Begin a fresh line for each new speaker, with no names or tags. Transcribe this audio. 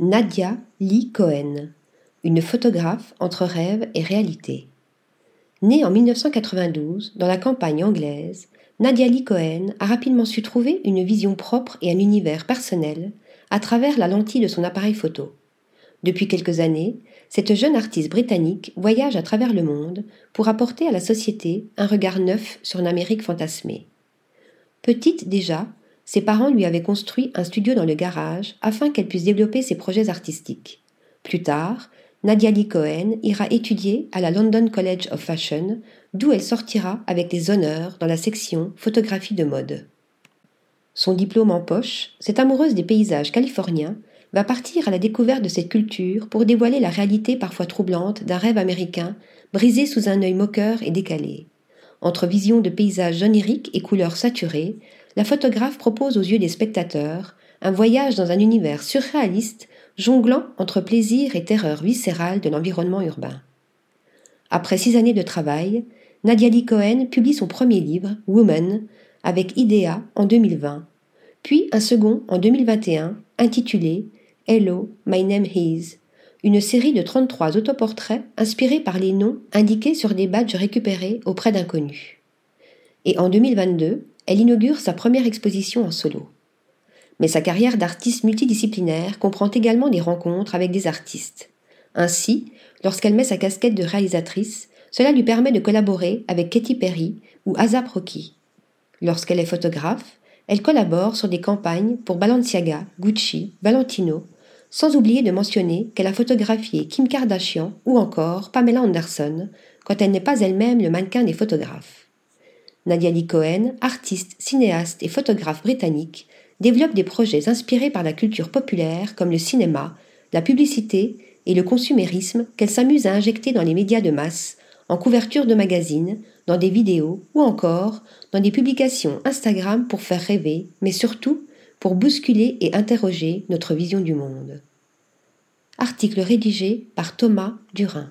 Nadia Lee Cohen, une photographe entre rêve et réalité. Née en 1992 dans la campagne anglaise, Nadia Lee Cohen a rapidement su trouver une vision propre et un univers personnel à travers la lentille de son appareil photo. Depuis quelques années, cette jeune artiste britannique voyage à travers le monde pour apporter à la société un regard neuf sur une Amérique fantasmée. Petite déjà, ses parents lui avaient construit un studio dans le garage afin qu'elle puisse développer ses projets artistiques. Plus tard, Nadia Lee Cohen ira étudier à la London College of Fashion, d'où elle sortira avec des honneurs dans la section photographie de mode. Son diplôme en poche, cette amoureuse des paysages californiens va partir à la découverte de cette culture pour dévoiler la réalité parfois troublante d'un rêve américain brisé sous un œil moqueur et décalé. Entre visions de paysages oniriques et couleurs saturées, la photographe propose aux yeux des spectateurs un voyage dans un univers surréaliste jonglant entre plaisir et terreur viscérale de l'environnement urbain. Après six années de travail, Nadia Lee Cohen publie son premier livre, Woman, avec Idea en 2020, puis un second en 2021 intitulé Hello, My Name Is, une série de 33 autoportraits inspirés par les noms indiqués sur des badges récupérés auprès d'inconnus. Et en 2022, elle inaugure sa première exposition en solo. Mais sa carrière d'artiste multidisciplinaire comprend également des rencontres avec des artistes. Ainsi, lorsqu'elle met sa casquette de réalisatrice, cela lui permet de collaborer avec Katy Perry ou Azap Rocky. Lorsqu'elle est photographe, elle collabore sur des campagnes pour Balenciaga, Gucci, Valentino, sans oublier de mentionner qu'elle a photographié Kim Kardashian ou encore Pamela Anderson, quand elle n'est pas elle-même le mannequin des photographes. Nadia Lee Cohen, artiste, cinéaste et photographe britannique, développe des projets inspirés par la culture populaire comme le cinéma, la publicité et le consumérisme qu'elle s'amuse à injecter dans les médias de masse, en couverture de magazines, dans des vidéos ou encore dans des publications Instagram pour faire rêver, mais surtout pour bousculer et interroger notre vision du monde. Article rédigé par Thomas Durin.